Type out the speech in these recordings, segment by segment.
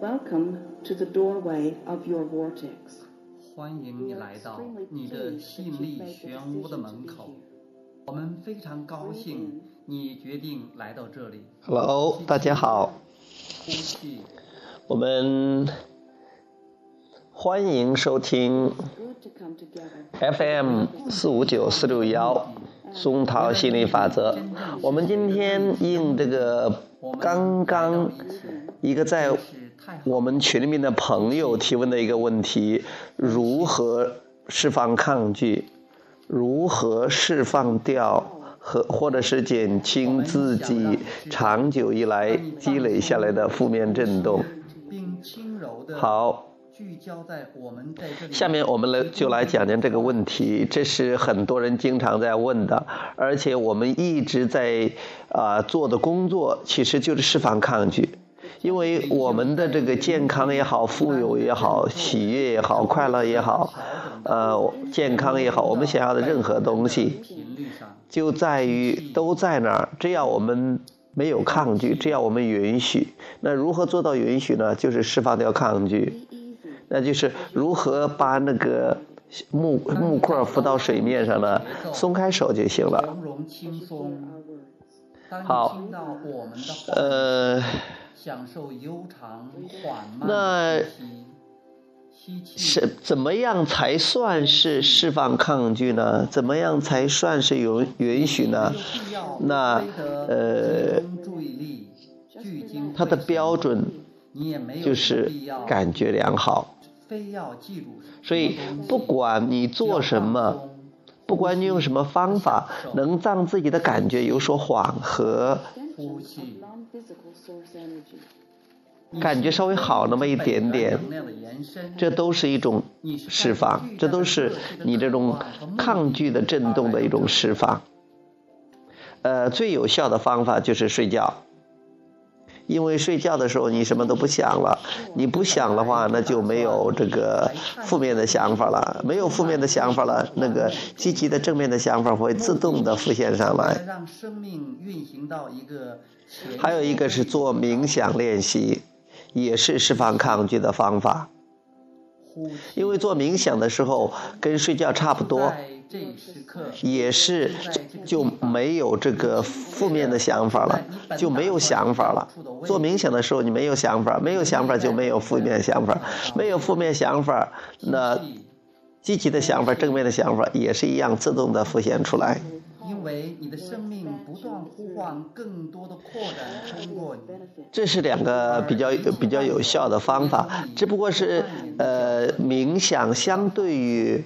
Welcome to the doorway of your vortex. 欢迎你来到你的吸引力漩涡的门口。我们非常高兴你决定来到这里。Hello，大家好，呼气，我们欢迎收听. FM 四五九四六幺松涛心理法则。我们今天应这个刚刚一个在。我们群里面的朋友提问的一个问题：如何释放抗拒？如何释放掉和或者是减轻自己长久以来积累下来的负面震动？好。聚焦在我们在这里。下面我们来就来讲讲这个问题，这是很多人经常在问的，而且我们一直在啊、做的工作，其实就是释放抗拒。因为我们的这个健康也好，富有也好，喜悦也好，快乐也好，呃，健康也好，我们想要的任何东西，就在于都在那儿。只要我们没有抗拒，只要我们允许，那如何做到允许呢？就是释放掉抗拒。那就是如何把那个木木块浮到水面上呢？松开手就行了。好呃，享受悠长缓慢那的呼吸，吸气，是怎么样才算是释放抗拒呢？怎么样才算是允允许呢？那呃，注意力，聚精它的标准你也没有就是必要感觉良好。非要记住所以不管你做什么，不管你用什么方法，能让自己的感觉有所缓和呼气.感觉稍微好那么一点点这都是一种释放，这都是你这种抗拒的震动的一种释放。呃，最有效的方法就是睡觉，因为睡觉的时候你什么都不想了，你不想的话，那就没有这个负面的想法了，没有负面的想法了，那个积极的正面的想法会自动的浮现上来。让生命运行到一个还有一个是做冥想练习，也是释放抗拒的方法。因为做冥想的时候跟睡觉差不多，也是就没有这个负面的想法了，就没有想法了。做冥想的时候你没有想法，没有想法就没有负面想法，没有负面想法，那积极的想法、正面的想法也是一样自动的浮现出来。因为你的生命不断呼唤更多的扩展。这是两个比较比较有效的方法，只不过是呃冥想相对于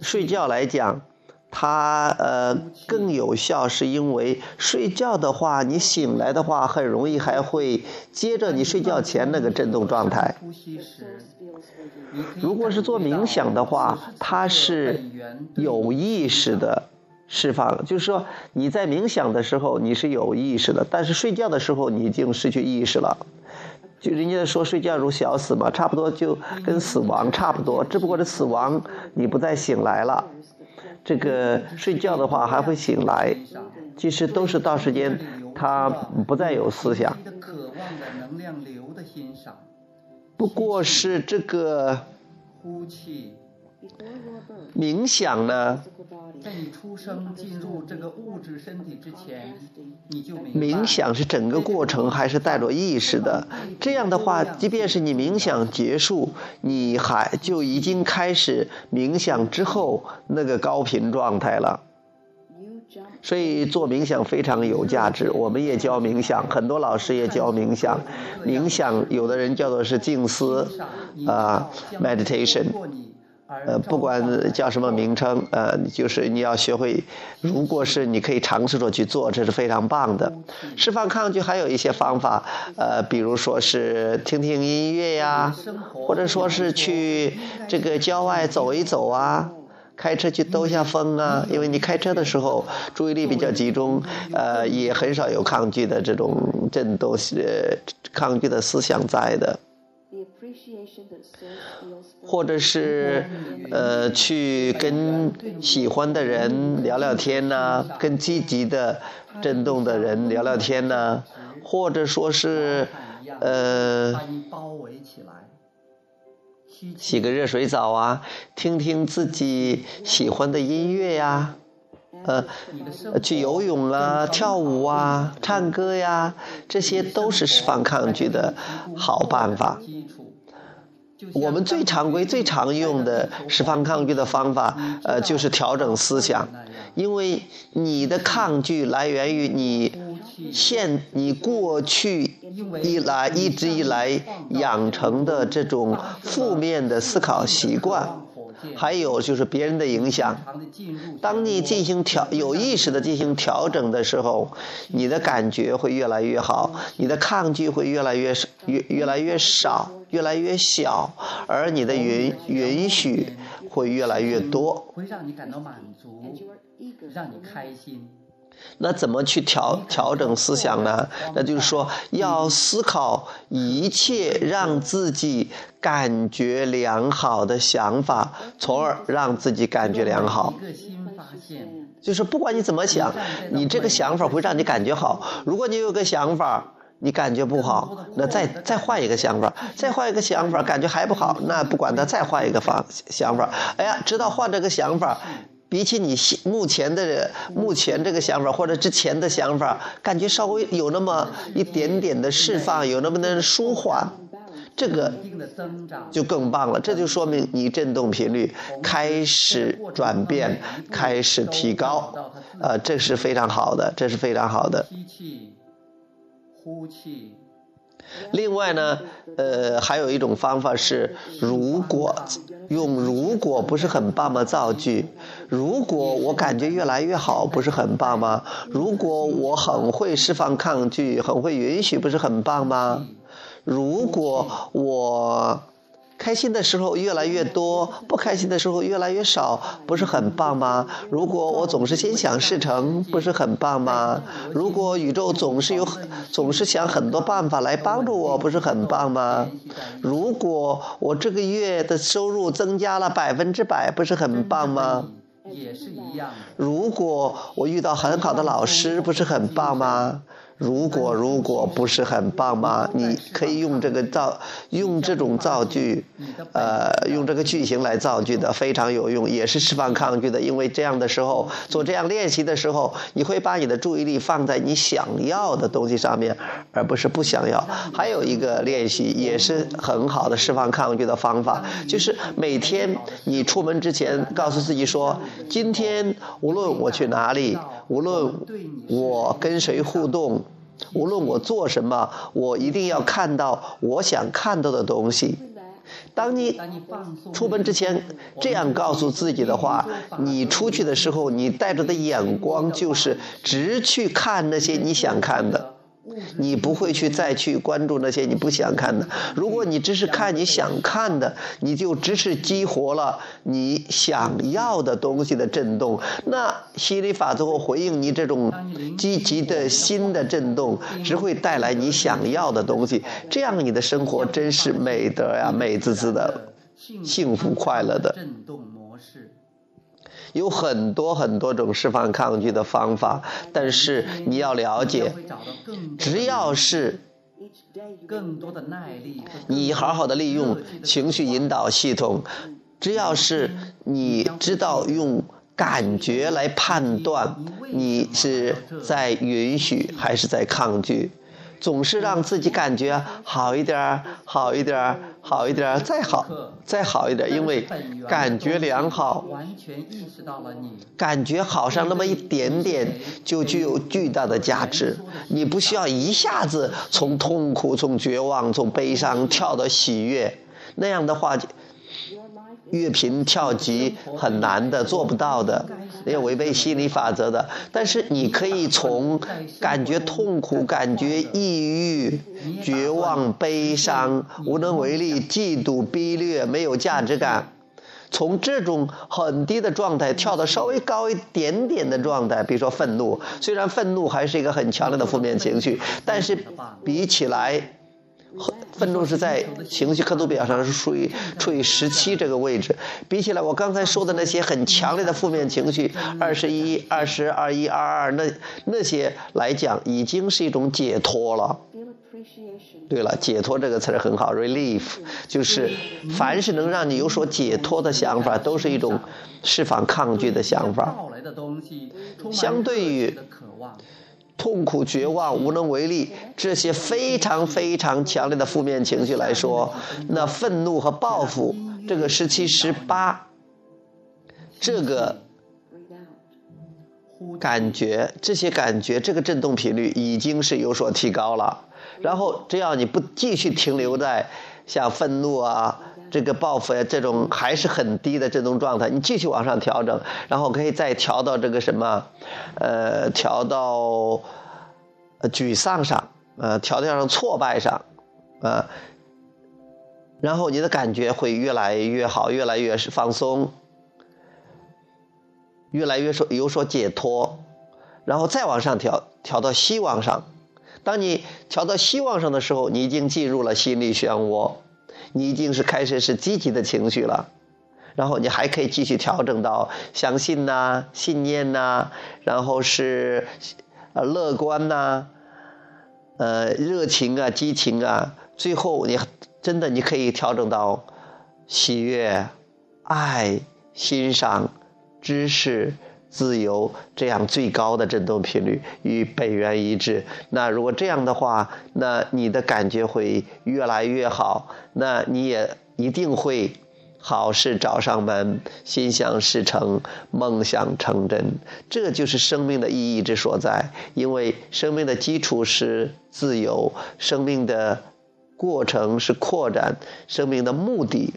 睡觉来讲，它呃更有效，是因为睡觉的话，你醒来的话，很容易还会接着你睡觉前那个震动状态。如果是做冥想的话，它是有意识的释放，就是说你在冥想的时候你是有意识的，但是睡觉的时候你已经失去意识了。就人家说睡觉如小死嘛，差不多就跟死亡差不多，只不过这死亡你不再醒来了。这个睡觉的话还会醒来，其实都是到时间他不再有思想，不过是这个呼气冥想呢。在你出生进入这个物质身体之前，你就冥想是整个过程还是带着意识的。这样的话，即便是你冥想结束，你还就已经开始冥想之后那个高频状态了。所以做冥想非常有价值。我们也教冥想，很多老师也教冥想。冥想有的人叫做是静思，啊、meditation。呃，不管叫什么名称，呃，就是你要学会，如果是你可以尝试着去做，这是非常棒的。释放抗拒还有一些方法，呃，比如说是听听音乐呀，或者说是去这个郊外走一走啊，开车去兜一下风啊，因为你开车的时候注意力比较集中，呃，也很少有抗拒的这种震动，呃，抗拒的思想在的。或者是呃去跟喜欢的人聊聊天呐、跟积极的震动的人聊聊天呐、或者说是呃，洗个热水澡啊，听听自己喜欢的音乐呀，呃，去游泳啊，跳舞啊，唱歌呀，这些都是释放抗拒的好办法。我们最常规、最常用的释放抗拒的方法，呃，就是调整思想，因为你的抗拒来源于你现你过去以来一直以来养成的这种负面的思考习惯。还有就是别人的影响。当你进行调有意识的进行调整的时候，你的感觉会越来越好，你的抗拒会越来越少，越越来越少，越来越小，而你的允允许会越来越多。会让你感到满足，让你开心。那怎么去调调整思想呢？那就是说，要思考一切让自己感觉良好的想法，从而让自己感觉良好。一个新发现，就是不管你怎么想，你这个想法会让你感觉好。如果你有个想法，你感觉不好，那再再换一个想法，再换一个想法，感觉还不好，那不管他，再换一个方想法。哎呀，直到换这个想法。比起你目前的目前这个想法或者之前的想法，感觉稍微有那么一点点的释放，有那么的舒缓，这个就更棒了。这就说明你振动频率开始转变，开始提高，呃，这是非常好的，这是非常好的。吸气，呼气。另外呢，呃，还有一种方法是，如果用“如果”不是很棒吗？造句，如果我感觉越来越好，不是很棒吗？如果我很会释放抗拒，很会允许，不是很棒吗？如果我。开心的时候越来越多，不开心的时候越来越少，不是很棒吗？如果我总是心想事成，不是很棒吗？如果宇宙总是有总是想很多办法来帮助我，不是很棒吗？如果我这个月的收入增加了百分之百，不是很棒吗？也是一样。如果我遇到很好的老师，不是很棒吗？如果如果不是很棒吗？你可以用这个造，用这种造句，呃，用这个句型来造句的非常有用，也是释放抗拒的。因为这样的时候，做这样练习的时候，你会把你的注意力放在你想要的东西上面，而不是不想要。还有一个练习也是很好的释放抗拒的方法，就是每天你出门之前告诉自己说：今天无论我去哪里，无论我跟谁互动。无论我做什么，我一定要看到我想看到的东西。当你出门之前这样告诉自己的话，你出去的时候，你带着的眼光就是直去看那些你想看的。你不会去再去关注那些你不想看的。如果你只是看你想看的，你就只是激活了你想要的东西的震动。那心理法则会回应你这种积极的新的震动，只会带来你想要的东西。这样你的生活真是美得呀，美滋滋的，幸福快乐的。有很多很多种释放抗拒的方法，但是你要了解，只要是更多的耐力，你好好的利用情绪引导系统，只要是你知道用感觉来判断你是在允许还是在抗拒。总是让自己感觉好一点儿，好一点儿，好一点儿，再好，再好一点，因为感觉良好，完全意识到了你感觉好上那么一点点，就具有巨大的价值。你不需要一下子从痛苦、从绝望、从悲伤跳到喜悦，那样的话。越频跳级很难的，做不到的，也违背心理法则的。但是你可以从感觉痛苦、感觉抑郁、绝望、悲伤、无能为力、嫉妒、逼劣、没有价值感，从这种很低的状态跳到稍微高一点点的状态，比如说愤怒。虽然愤怒还是一个很强烈的负面情绪，但是比起来。愤怒是在情绪刻度表上是属于处于十七这个位置，比起来我刚才说的那些很强烈的负面情绪，二十一、二十二一、二二那那些来讲，已经是一种解脱了。对了，解脱这个词儿很好，relief 就是凡是能让你有所解脱的想法，都是一种释放抗拒的想法。相对于痛苦、绝望、无能为力这些非常非常强烈的负面情绪来说，那愤怒和报复这个十七、十八，这个感觉，这些感觉，这个振动频率已经是有所提高了。然后，只要你不继续停留在像愤怒啊、这个报复呀这种还是很低的这种状态，你继续往上调整，然后可以再调到这个什么，呃，调到沮丧上，呃，调调上挫败上，呃，然后你的感觉会越来越好，越来越是放松，越来越说有所解脱，然后再往上调，调到希望上。当你调到希望上的时候，你已经进入了心理漩涡，你已经是开始是积极的情绪了，然后你还可以继续调整到相信呐、信念呐，然后是呃乐观呐、呃热情啊、激情啊，最后你真的你可以调整到喜悦、爱、欣赏、知识。自由这样最高的振动频率与本源一致。那如果这样的话，那你的感觉会越来越好。那你也一定会好事找上门，心想事成，梦想成真。这就是生命的意义之所在。因为生命的基础是自由，生命的过程是扩展，生命的目的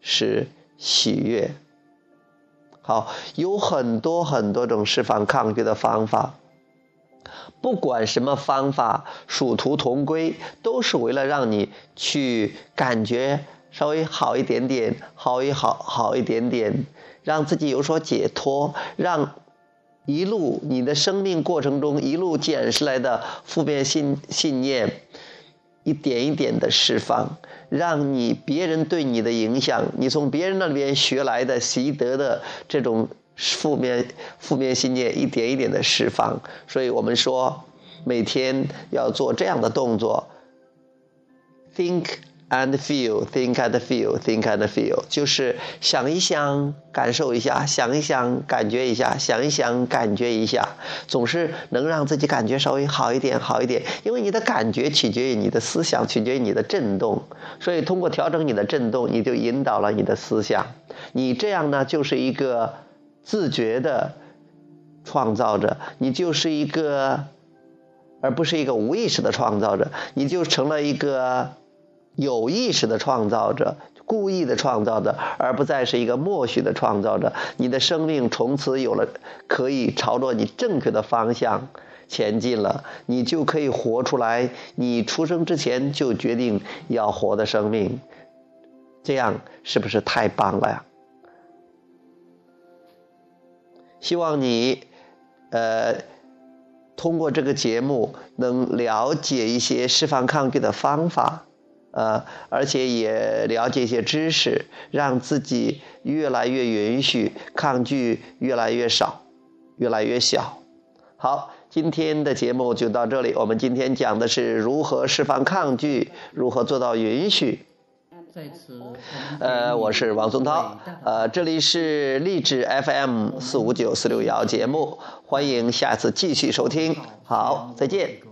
是喜悦。好，有很多很多种释放抗拒的方法，不管什么方法，殊途同归，都是为了让你去感觉稍微好一点点，好一好好一点点，让自己有所解脱，让一路你的生命过程中一路捡拾来的负面信信念，一点一点的释放。让你别人对你的影响，你从别人那边学来的习得的这种负面负面信念，一点一点的释放。所以我们说，每天要做这样的动作：think。And feel, think and feel, think and feel，就是想一想，感受一下，想一想，感觉一下，想一想，感觉一下，总是能让自己感觉稍微好一点，好一点。因为你的感觉取决于你的思想，取决于你的震动，所以通过调整你的震动，你就引导了你的思想。你这样呢，就是一个自觉的创造者，你就是一个，而不是一个无意识的创造者，你就成了一个。有意识的创造者，故意的创造者，而不再是一个默许的创造者。你的生命从此有了可以朝着你正确的方向前进了，你就可以活出来你出生之前就决定要活的生命。这样是不是太棒了呀？希望你，呃，通过这个节目能了解一些释放抗拒的方法。呃，而且也了解一些知识，让自己越来越允许抗拒，越来越少，越来越小。好，今天的节目就到这里。我们今天讲的是如何释放抗拒，如何做到允许。在此，呃，我是王松涛，呃，这里是励志 FM 四五九四六幺节目，欢迎下次继续收听。好，再见。